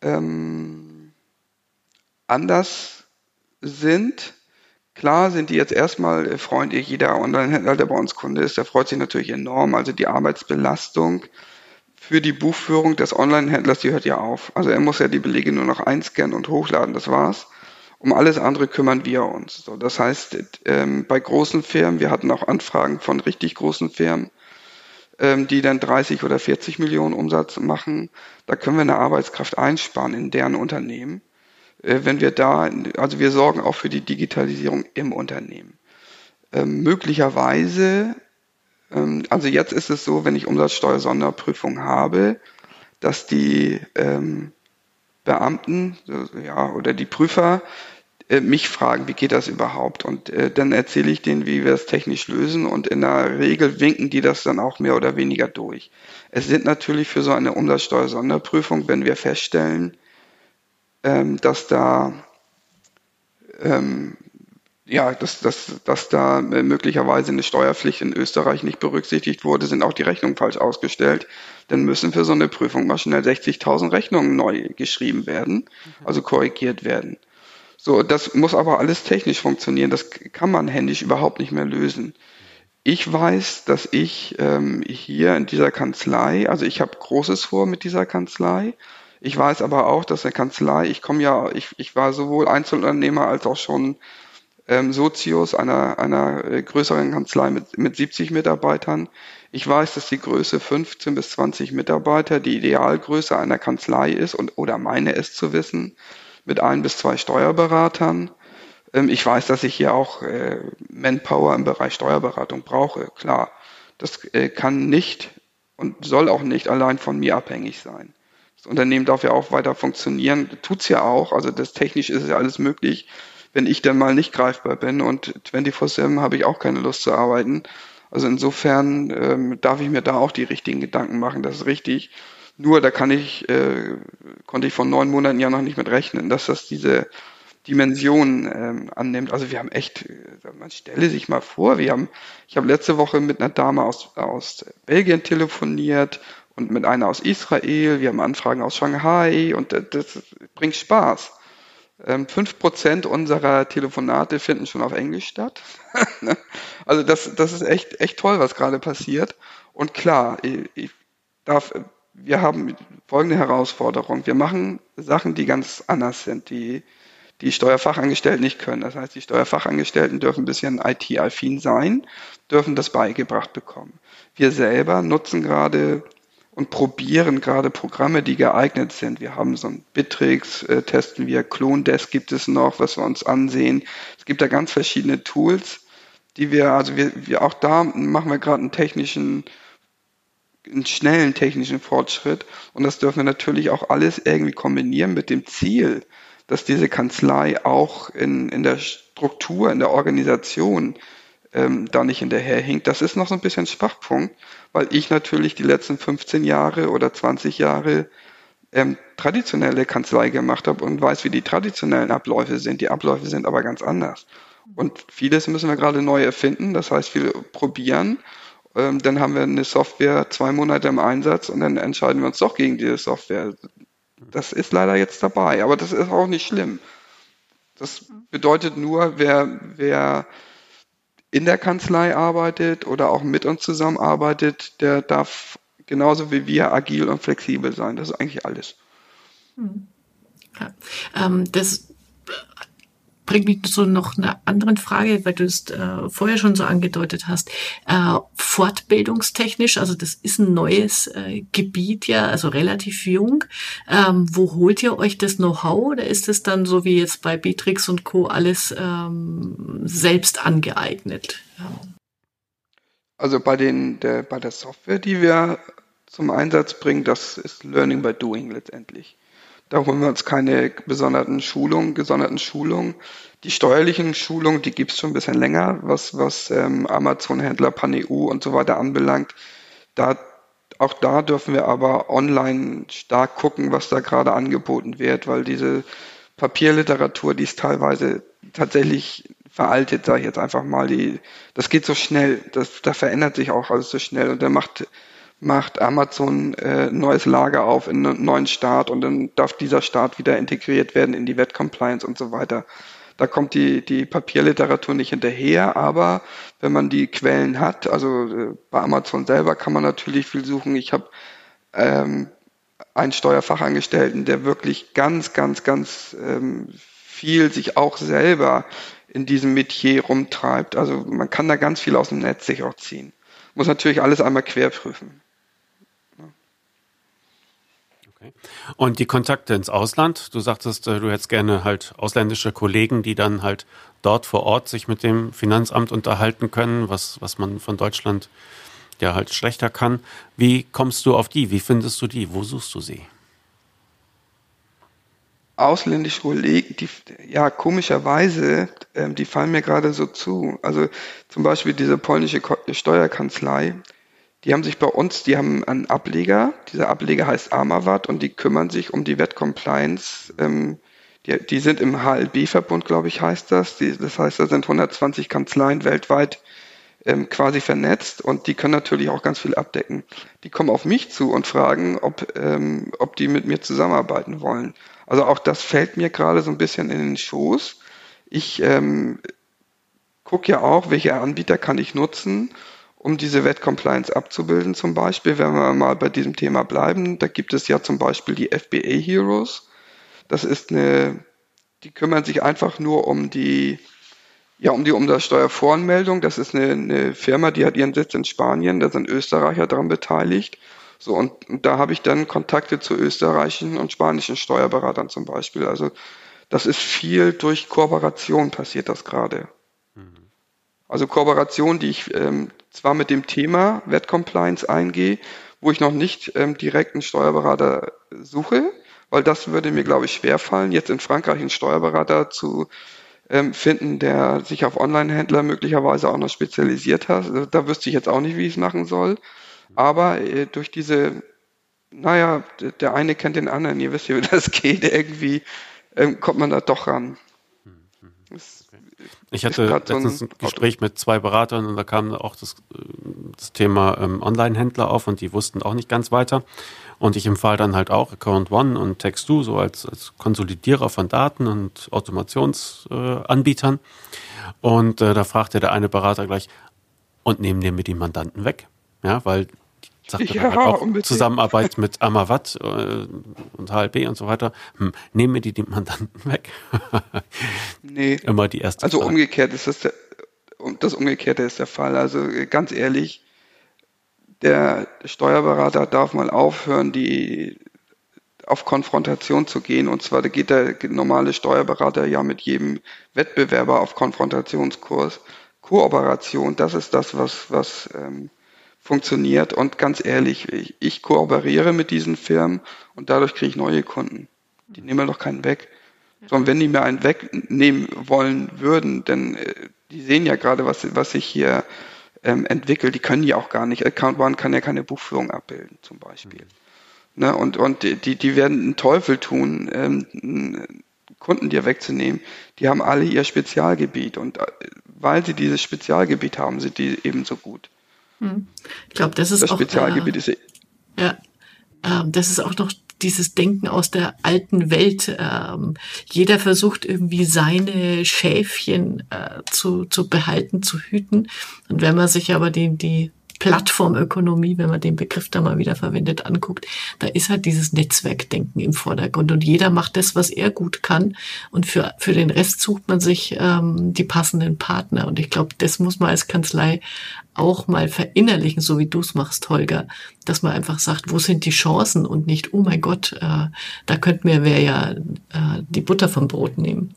ähm, anders sind. Klar sind die jetzt erstmal freundlich. Jeder Online-Händler, der bei uns Kunde ist, der freut sich natürlich enorm. Also die Arbeitsbelastung für die Buchführung des Online-Händlers, die hört ja auf. Also er muss ja die Belege nur noch einscannen und hochladen, das war's. Um alles andere kümmern wir uns. So, das heißt, ähm, bei großen Firmen, wir hatten auch Anfragen von richtig großen Firmen, ähm, die dann 30 oder 40 Millionen Umsatz machen, da können wir eine Arbeitskraft einsparen in deren Unternehmen. Äh, wenn wir da, also wir sorgen auch für die Digitalisierung im Unternehmen. Ähm, möglicherweise, ähm, also jetzt ist es so, wenn ich Umsatzsteuer-Sonderprüfung habe, dass die ähm, Beamten ja, oder die Prüfer äh, mich fragen, wie geht das überhaupt? Und äh, dann erzähle ich denen, wie wir es technisch lösen und in der Regel winken die das dann auch mehr oder weniger durch. Es sind natürlich für so eine Umsatzsteuer-Sonderprüfung, wenn wir feststellen, ähm, dass da ähm, ja, dass, dass, dass da äh, möglicherweise eine Steuerpflicht in Österreich nicht berücksichtigt wurde, sind auch die Rechnungen falsch ausgestellt. Dann müssen für so eine Prüfung mal schnell 60.000 Rechnungen neu geschrieben werden, also korrigiert werden. So, das muss aber alles technisch funktionieren. Das kann man händisch überhaupt nicht mehr lösen. Ich weiß, dass ich ähm, hier in dieser Kanzlei, also ich habe Großes vor mit dieser Kanzlei. Ich weiß aber auch, dass eine Kanzlei, ich komme ja, ich, ich war sowohl Einzelunternehmer als auch schon ähm, Sozius, einer, einer äh, größeren Kanzlei mit, mit 70 Mitarbeitern. Ich weiß, dass die Größe 15 bis 20 Mitarbeiter die Idealgröße einer Kanzlei ist und oder meine es zu wissen, mit ein bis zwei Steuerberatern. Ähm, ich weiß, dass ich hier auch äh, Manpower im Bereich Steuerberatung brauche. Klar, das äh, kann nicht und soll auch nicht allein von mir abhängig sein. Das Unternehmen darf ja auch weiter funktionieren, tut's ja auch. Also das technisch ist ja alles möglich wenn ich dann mal nicht greifbar bin und 24-7 habe ich auch keine Lust zu arbeiten. Also insofern ähm, darf ich mir da auch die richtigen Gedanken machen, das ist richtig. Nur da kann ich, äh, konnte ich von neun Monaten ja noch nicht mit rechnen, dass das diese Dimension ähm, annimmt. Also wir haben echt, äh, man stelle sich mal vor, wir haben, ich habe letzte Woche mit einer Dame aus, aus Belgien telefoniert und mit einer aus Israel, wir haben Anfragen aus Shanghai und das, das bringt Spaß. Ähm, fünf Prozent unserer Telefonate finden schon auf Englisch statt. Ne? also das, das ist echt, echt toll, was gerade passiert. Und klar, ich, darf, wir haben folgende Herausforderung. Wir machen Sachen, die ganz anders sind, die die Steuerfachangestellten nicht können. Das heißt, die Steuerfachangestellten dürfen ein bisschen IT-affin sein, dürfen das beigebracht bekommen. Wir selber nutzen gerade und probieren gerade Programme, die geeignet sind. Wir haben so ein Bittrex, äh, testen wir, CloneDesk gibt es noch, was wir uns ansehen. Es gibt da ganz verschiedene Tools, die wir, also wir, wir auch da machen wir gerade einen technischen einen schnellen technischen Fortschritt. Und das dürfen wir natürlich auch alles irgendwie kombinieren mit dem Ziel, dass diese Kanzlei auch in, in der Struktur, in der Organisation ähm, da nicht hinterherhinkt. Das ist noch so ein bisschen Schwachpunkt, weil ich natürlich die letzten 15 Jahre oder 20 Jahre ähm, traditionelle Kanzlei gemacht habe und weiß, wie die traditionellen Abläufe sind. Die Abläufe sind aber ganz anders. Und vieles müssen wir gerade neu erfinden, das heißt, wir probieren. Ähm, dann haben wir eine Software zwei Monate im Einsatz und dann entscheiden wir uns doch gegen diese Software. Das ist leider jetzt dabei, aber das ist auch nicht schlimm. Das bedeutet nur, wer, wer in der Kanzlei arbeitet oder auch mit uns zusammenarbeitet, der darf genauso wie wir agil und flexibel sein. Das ist eigentlich alles. Hm. Ja. Ähm, das bringt mich zu noch einer anderen Frage, weil du es äh, vorher schon so angedeutet hast. Äh, fortbildungstechnisch, also das ist ein neues äh, Gebiet ja, also relativ jung. Ähm, wo holt ihr euch das Know-how oder ist es dann so wie jetzt bei Beatrix und Co. alles ähm, selbst angeeignet? Ja. Also bei den der, bei der Software, die wir zum Einsatz bringen, das ist Learning by Doing letztendlich. Da holen wir uns keine besonderten Schulungen, gesonderten Schulungen. Die steuerlichen Schulungen, die gibt's schon ein bisschen länger, was, was ähm, Amazon-Händler, PanEU und so weiter anbelangt. Da, auch da dürfen wir aber online stark gucken, was da gerade angeboten wird, weil diese Papierliteratur, die ist teilweise tatsächlich veraltet, sage ich jetzt einfach mal. Die, das geht so schnell, das, da verändert sich auch alles so schnell und da macht macht Amazon äh, neues Lager auf in einen neuen Staat und dann darf dieser Staat wieder integriert werden in die Wet-Compliance und so weiter. Da kommt die, die Papierliteratur nicht hinterher, aber wenn man die Quellen hat, also äh, bei Amazon selber kann man natürlich viel suchen. Ich habe ähm, einen Steuerfachangestellten, der wirklich ganz, ganz, ganz ähm, viel sich auch selber in diesem Metier rumtreibt. Also man kann da ganz viel aus dem Netz sich auch ziehen. Muss natürlich alles einmal querprüfen. Okay. Und die Kontakte ins Ausland, du sagtest, äh, du hättest gerne halt ausländische Kollegen, die dann halt dort vor Ort sich mit dem Finanzamt unterhalten können, was, was man von Deutschland ja halt schlechter kann. Wie kommst du auf die? Wie findest du die? Wo suchst du sie? Ausländische Kollegen, die, ja, komischerweise, ähm, die fallen mir gerade so zu. Also zum Beispiel diese polnische Steuerkanzlei, die haben sich bei uns, die haben einen Ableger, dieser Ableger heißt Armawat und die kümmern sich um die Wettcompliance. Ähm, die, die sind im HLB-Verbund, glaube ich, heißt das. Die, das heißt, da sind 120 Kanzleien weltweit ähm, quasi vernetzt und die können natürlich auch ganz viel abdecken. Die kommen auf mich zu und fragen, ob, ähm, ob die mit mir zusammenarbeiten wollen. Also auch das fällt mir gerade so ein bisschen in den Schoß. Ich ähm, gucke ja auch, welche Anbieter kann ich nutzen um diese Wett-Compliance abzubilden zum Beispiel, wenn wir mal bei diesem Thema bleiben, da gibt es ja zum Beispiel die FBA Heroes. Das ist eine, die kümmern sich einfach nur um die, ja, um die Umsatzsteuervoranmeldung. Das ist eine, eine Firma, die hat ihren Sitz in Spanien, da sind Österreicher daran beteiligt. So, und, und da habe ich dann Kontakte zu österreichischen und spanischen Steuerberatern zum Beispiel. Also das ist viel durch Kooperation passiert das gerade. Also Kooperation, die ich ähm, zwar mit dem Thema Wet-Compliance eingehe, wo ich noch nicht ähm, direkt einen Steuerberater suche, weil das würde mir, glaube ich, schwerfallen, jetzt in Frankreich einen Steuerberater zu ähm, finden, der sich auf Online-Händler möglicherweise auch noch spezialisiert hat. Also, da wüsste ich jetzt auch nicht, wie ich es machen soll. Aber äh, durch diese, naja, der eine kennt den anderen, ihr wisst ja, wie das geht, irgendwie ähm, kommt man da doch ran. Ich hatte letztens ein Gespräch mit zwei Beratern und da kam auch das, äh, das Thema ähm, Online-Händler auf und die wussten auch nicht ganz weiter. Und ich empfahl dann halt auch Account One und Text2 so als, als Konsolidierer von Daten und Automationsanbietern. Äh, und äh, da fragte der eine Berater gleich, und nehmen dir mit die Mandanten weg? Ja, weil sagt ja, halt auch unbedingt. Zusammenarbeit mit Amavat äh, und HLB und so weiter. Hm, nehmen wir die, die Mandanten weg? nee. Immer die erste Also Frage. umgekehrt ist das der, das Umgekehrte ist der Fall. Also ganz ehrlich, der Steuerberater darf mal aufhören, die auf Konfrontation zu gehen. Und zwar geht der normale Steuerberater ja mit jedem Wettbewerber auf Konfrontationskurs. Kooperation, das ist das, was, was ähm, funktioniert. Und ganz ehrlich, ich, ich kooperiere mit diesen Firmen und dadurch kriege ich neue Kunden. Die nehmen doch keinen weg. Sondern wenn die mir einen wegnehmen wollen würden, denn äh, die sehen ja gerade, was, was sich hier ähm, entwickelt. Die können ja auch gar nicht. Account One kann ja keine Buchführung abbilden, zum Beispiel. Mhm. Ne? Und, und die, die werden einen Teufel tun, ähm, Kunden dir wegzunehmen. Die haben alle ihr Spezialgebiet und äh, weil sie dieses Spezialgebiet haben, sind die ebenso gut. Hm. Ich glaube, das ist das auch Spezialgebiet äh, ist ja, äh, das ist auch noch dieses Denken aus der alten Welt. Ähm, jeder versucht irgendwie seine Schäfchen äh, zu, zu behalten, zu hüten. Und wenn man sich aber die, die Plattformökonomie, wenn man den Begriff da mal wieder verwendet, anguckt, da ist halt dieses Netzwerkdenken im Vordergrund und jeder macht das, was er gut kann und für, für den Rest sucht man sich ähm, die passenden Partner und ich glaube, das muss man als Kanzlei auch mal verinnerlichen, so wie du es machst, Holger, dass man einfach sagt, wo sind die Chancen und nicht, oh mein Gott, äh, da könnte mir wer ja äh, die Butter vom Brot nehmen.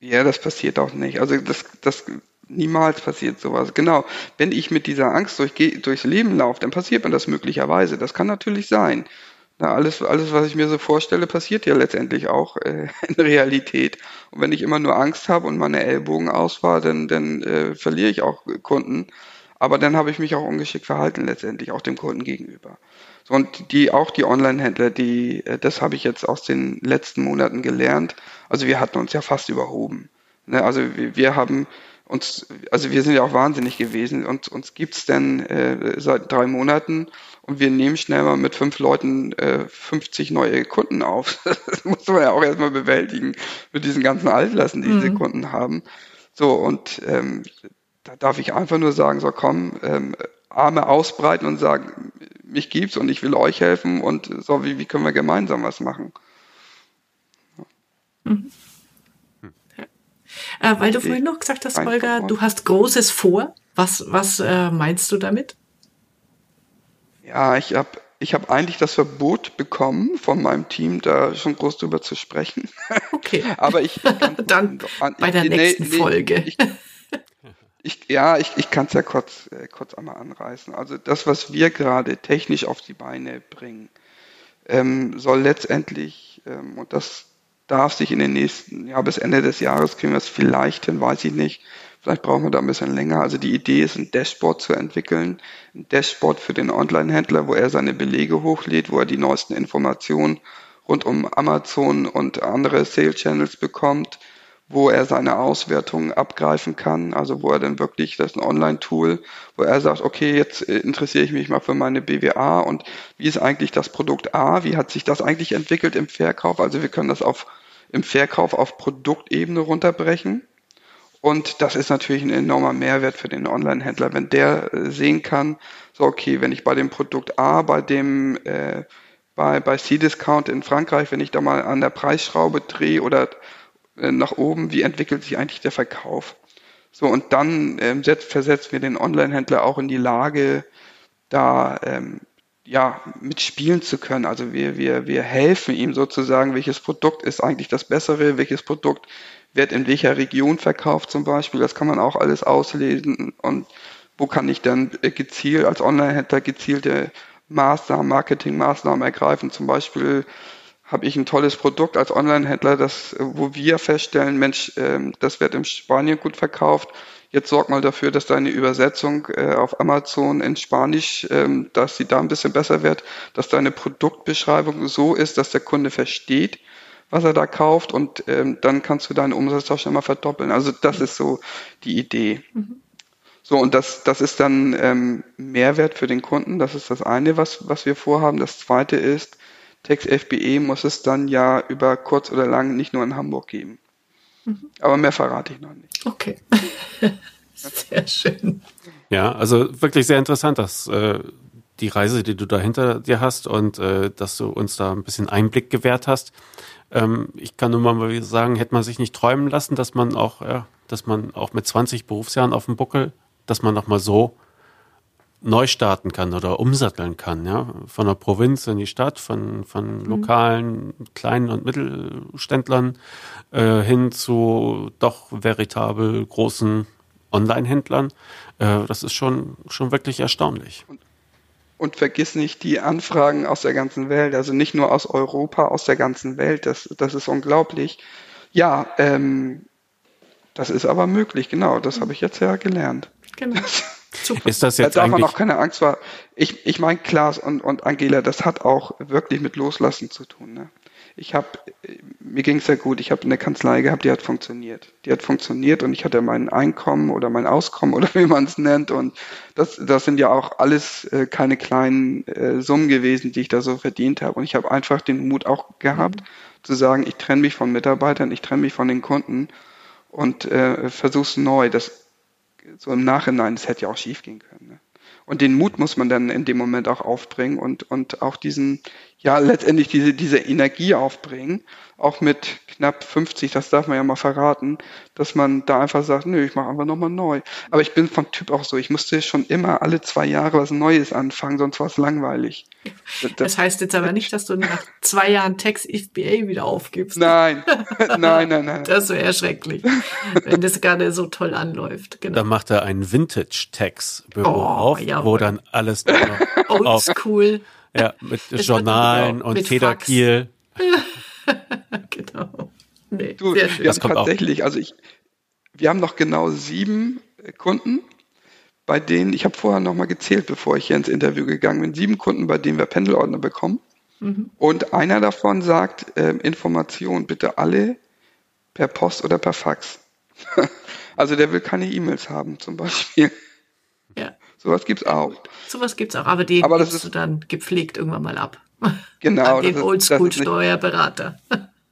Ja, das passiert auch nicht. Also das, das Niemals passiert sowas. Genau. Wenn ich mit dieser Angst durch, durchs Leben laufe, dann passiert mir das möglicherweise. Das kann natürlich sein. Na, alles, alles, was ich mir so vorstelle, passiert ja letztendlich auch äh, in Realität. Und wenn ich immer nur Angst habe und meine Ellbogen ausfahre, dann, dann äh, verliere ich auch Kunden. Aber dann habe ich mich auch ungeschickt verhalten letztendlich, auch dem Kunden gegenüber. So, und die, auch die Online-Händler, die, äh, das habe ich jetzt aus den letzten Monaten gelernt. Also wir hatten uns ja fast überhoben. Ne, also wir, wir haben uns, also wir sind ja auch wahnsinnig gewesen und uns gibt's denn äh, seit drei Monaten und wir nehmen schnell mal mit fünf Leuten äh, 50 neue Kunden auf. Das muss man ja auch erstmal bewältigen mit diesen ganzen Altlasten, die mhm. diese Kunden haben. So, und ähm, da darf ich einfach nur sagen, so komm, ähm, Arme ausbreiten und sagen, mich gibt's und ich will euch helfen und so, wie, wie können wir gemeinsam was machen? Mhm. Äh, weil du vorhin noch gesagt hast, Holger, du hast Großes vor. Was, was äh, meinst du damit? Ja, ich habe ich hab eigentlich das Verbot bekommen von meinem Team, da schon groß drüber zu sprechen. Okay. Aber ich dann an, bei der nee, nächsten nee, Folge. Ich, ich, ja, ich, ich kann es ja kurz, äh, kurz einmal anreißen. Also das, was wir gerade technisch auf die Beine bringen, ähm, soll letztendlich, ähm, und das darf sich in den nächsten, ja, bis Ende des Jahres kriegen wir es vielleicht hin, weiß ich nicht. Vielleicht brauchen wir da ein bisschen länger. Also die Idee ist, ein Dashboard zu entwickeln. Ein Dashboard für den Online-Händler, wo er seine Belege hochlädt, wo er die neuesten Informationen rund um Amazon und andere Sales-Channels bekommt, wo er seine Auswertungen abgreifen kann, also wo er dann wirklich, das ist ein Online-Tool, wo er sagt, okay, jetzt interessiere ich mich mal für meine BWA und wie ist eigentlich das Produkt A, wie hat sich das eigentlich entwickelt im Verkauf, also wir können das auf im Verkauf auf Produktebene runterbrechen. Und das ist natürlich ein enormer Mehrwert für den Online-Händler, wenn der äh, sehen kann, so okay, wenn ich bei dem Produkt A, bei dem äh, bei, bei C-Discount in Frankreich, wenn ich da mal an der Preisschraube drehe oder äh, nach oben, wie entwickelt sich eigentlich der Verkauf? So, und dann ähm, setzt, versetzen wir den Online-Händler auch in die Lage, da ähm, ja, mitspielen zu können. Also wir, wir, wir helfen ihm sozusagen, welches Produkt ist eigentlich das Bessere, welches Produkt wird in welcher Region verkauft zum Beispiel. Das kann man auch alles auslesen und wo kann ich dann gezielt als Online-Händler gezielte Maßnahmen, Marketingmaßnahmen ergreifen. Zum Beispiel habe ich ein tolles Produkt als Online-Händler, das, wo wir feststellen, Mensch, ähm, das wird in Spanien gut verkauft Jetzt sorg mal dafür, dass deine Übersetzung äh, auf Amazon in Spanisch, ähm, dass sie da ein bisschen besser wird, dass deine Produktbeschreibung so ist, dass der Kunde versteht, was er da kauft und ähm, dann kannst du deinen Umsatz auch schon mal verdoppeln. Also das ist so die Idee. Mhm. So, und das, das ist dann ähm, Mehrwert für den Kunden. Das ist das eine, was, was wir vorhaben. Das zweite ist, Text FBE muss es dann ja über kurz oder lang nicht nur in Hamburg geben. Mhm. Aber mehr verrate ich noch nicht. Okay. sehr schön. Ja, also wirklich sehr interessant, dass äh, die Reise, die du da hinter dir hast und äh, dass du uns da ein bisschen Einblick gewährt hast. Ähm, ich kann nur mal sagen, hätte man sich nicht träumen lassen, dass man auch, ja, dass man auch mit 20 Berufsjahren auf dem Buckel, dass man noch mal so neu starten kann oder umsatteln kann, ja, von der Provinz in die Stadt, von, von mhm. lokalen kleinen und Mittelständlern äh, hin zu doch veritabel großen Online-Händlern, äh, das ist schon, schon wirklich erstaunlich. Und, und vergiss nicht die Anfragen aus der ganzen Welt, also nicht nur aus Europa, aus der ganzen Welt. Das, das ist unglaublich. Ja, ähm, das ist aber möglich, genau. Das habe ich jetzt ja gelernt. Genau. Super. Ist das jetzt da darf man auch keine Angst vor. Ich, ich meine, Klaas und, und Angela, das hat auch wirklich mit Loslassen zu tun. Ne? Ich habe, mir ging es sehr gut. Ich habe eine Kanzlei gehabt, die hat funktioniert. Die hat funktioniert und ich hatte mein Einkommen oder mein Auskommen oder wie man es nennt. Und das, das sind ja auch alles äh, keine kleinen äh, Summen gewesen, die ich da so verdient habe. Und ich habe einfach den Mut auch gehabt, mhm. zu sagen, ich trenne mich von Mitarbeitern, ich trenne mich von den Kunden und äh, versuch's neu. Das so im Nachhinein, das hätte ja auch schief gehen können. Ne? Und den Mut muss man dann in dem Moment auch aufbringen und, und auch diesen, ja, letztendlich diese, diese Energie aufbringen, auch mit knapp 50, das darf man ja mal verraten, dass man da einfach sagt, nö, ich mache einfach nochmal neu. Aber ich bin vom Typ auch so, ich musste schon immer alle zwei Jahre was Neues anfangen, sonst war es langweilig. Das, das, heißt jetzt aber nicht, dass du nach zwei Jahren Text FBA wieder aufgibst. Nein, nein, nein, nein. Das wäre schrecklich, wenn das gerade so toll anläuft. Genau. Dann macht er ein Vintage-Tax-Büro oh, auf, jawohl. wo dann alles Oldschool. Ja, mit das Journalen und Federkiel. genau. Nee, du, sehr schön. Wir haben tatsächlich, auch. also ich, wir haben noch genau sieben Kunden, bei denen, ich habe vorher nochmal gezählt, bevor ich hier ins Interview gegangen bin, sieben Kunden, bei denen wir Pendelordner bekommen. Mhm. Und einer davon sagt, äh, Information bitte alle per Post oder per Fax. also der will keine E-Mails haben zum Beispiel. Ja. Sowas gibt's auch. Sowas gibt's auch, aber die aber das ist, du dann gepflegt irgendwann mal ab. Genau. An den Oldschool-Steuerberater.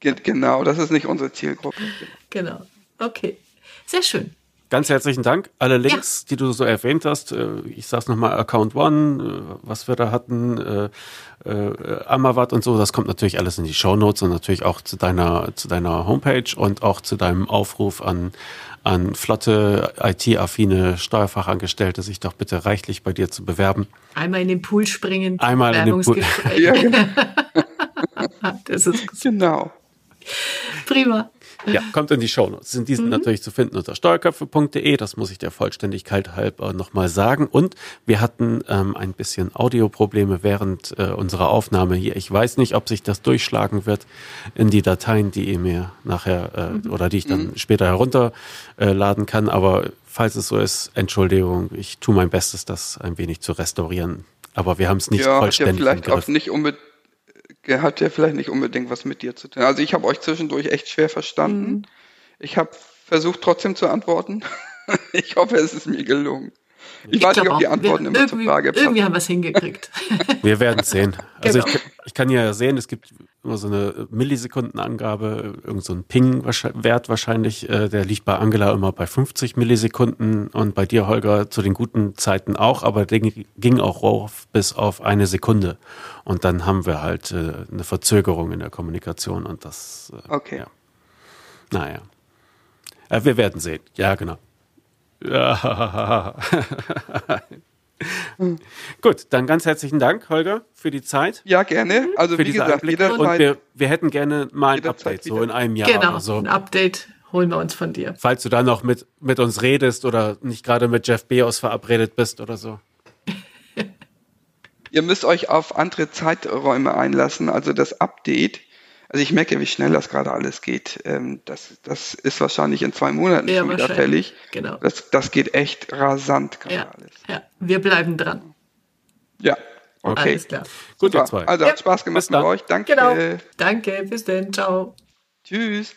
Genau, das ist nicht unsere Zielgruppe. Genau. Okay. Sehr schön. Ganz herzlichen Dank. Alle Links, ja. die du so erwähnt hast, äh, ich sag's nochmal, Account One, äh, was wir da hatten, äh, äh, Amavat und so, das kommt natürlich alles in die Show Notes und natürlich auch zu deiner, zu deiner Homepage und auch zu deinem Aufruf an, an flotte, IT-affine Steuerfachangestellte, sich doch bitte reichlich bei dir zu bewerben. Einmal in den Pool springen. Einmal in den Pool. ja, genau. das ist genau. Prima. Ja, kommt in die Shownotes. Sind diese mhm. natürlich zu finden unter steuerköpfe.de. Das muss ich der Vollständigkeit halber nochmal sagen. Und wir hatten ähm, ein bisschen Audioprobleme während äh, unserer Aufnahme hier. Ich weiß nicht, ob sich das durchschlagen wird in die Dateien, die ihr mir nachher äh, mhm. oder die ich dann mhm. später herunterladen äh, kann. Aber falls es so ist, Entschuldigung, ich tue mein Bestes, das ein wenig zu restaurieren. Aber wir haben es nicht ja, vollständig. Ja, vielleicht auch nicht unbedingt hat ja vielleicht nicht unbedingt was mit dir zu tun. Also ich habe euch zwischendurch echt schwer verstanden. Mhm. Ich habe versucht trotzdem zu antworten. ich hoffe, es ist mir gelungen. Ich, ich weiß nicht, ob die Antworten wir, immer zur Frage passen. Irgendwie haben wir es hingekriegt. wir werden es sehen. Also genau. ich, ich, kann ja sehen, es gibt immer so eine Millisekundenangabe, irgend so ein Ping-Wert wahrscheinlich, äh, der liegt bei Angela immer bei 50 Millisekunden und bei dir, Holger, zu den guten Zeiten auch, aber der ging auch rauf bis auf eine Sekunde. Und dann haben wir halt äh, eine Verzögerung in der Kommunikation und das. Äh, okay. Ja. Naja. Äh, wir werden sehen. Ja, genau. Ja. Gut, dann ganz herzlichen Dank, Holger, für die Zeit. Ja, gerne. Also für wie gesagt, jederzeit. Und wir, wir hätten gerne mal ein Update, so in einem Jahr genau, so. ein Update holen wir uns von dir. Falls du da noch mit, mit uns redest oder nicht gerade mit Jeff Bezos verabredet bist oder so. Ihr müsst euch auf andere Zeiträume einlassen. Also das Update also ich merke, wie schnell das gerade alles geht. Ähm, das, das ist wahrscheinlich in zwei Monaten ja, schon wieder fällig. Genau. Das, das geht echt rasant gerade ja, alles. Ja, wir bleiben dran. Ja, okay. Alles klar. Gut, zwei. Also ja. hat Spaß gemacht mit euch. Danke. Genau. Danke, bis dann. Ciao. Tschüss.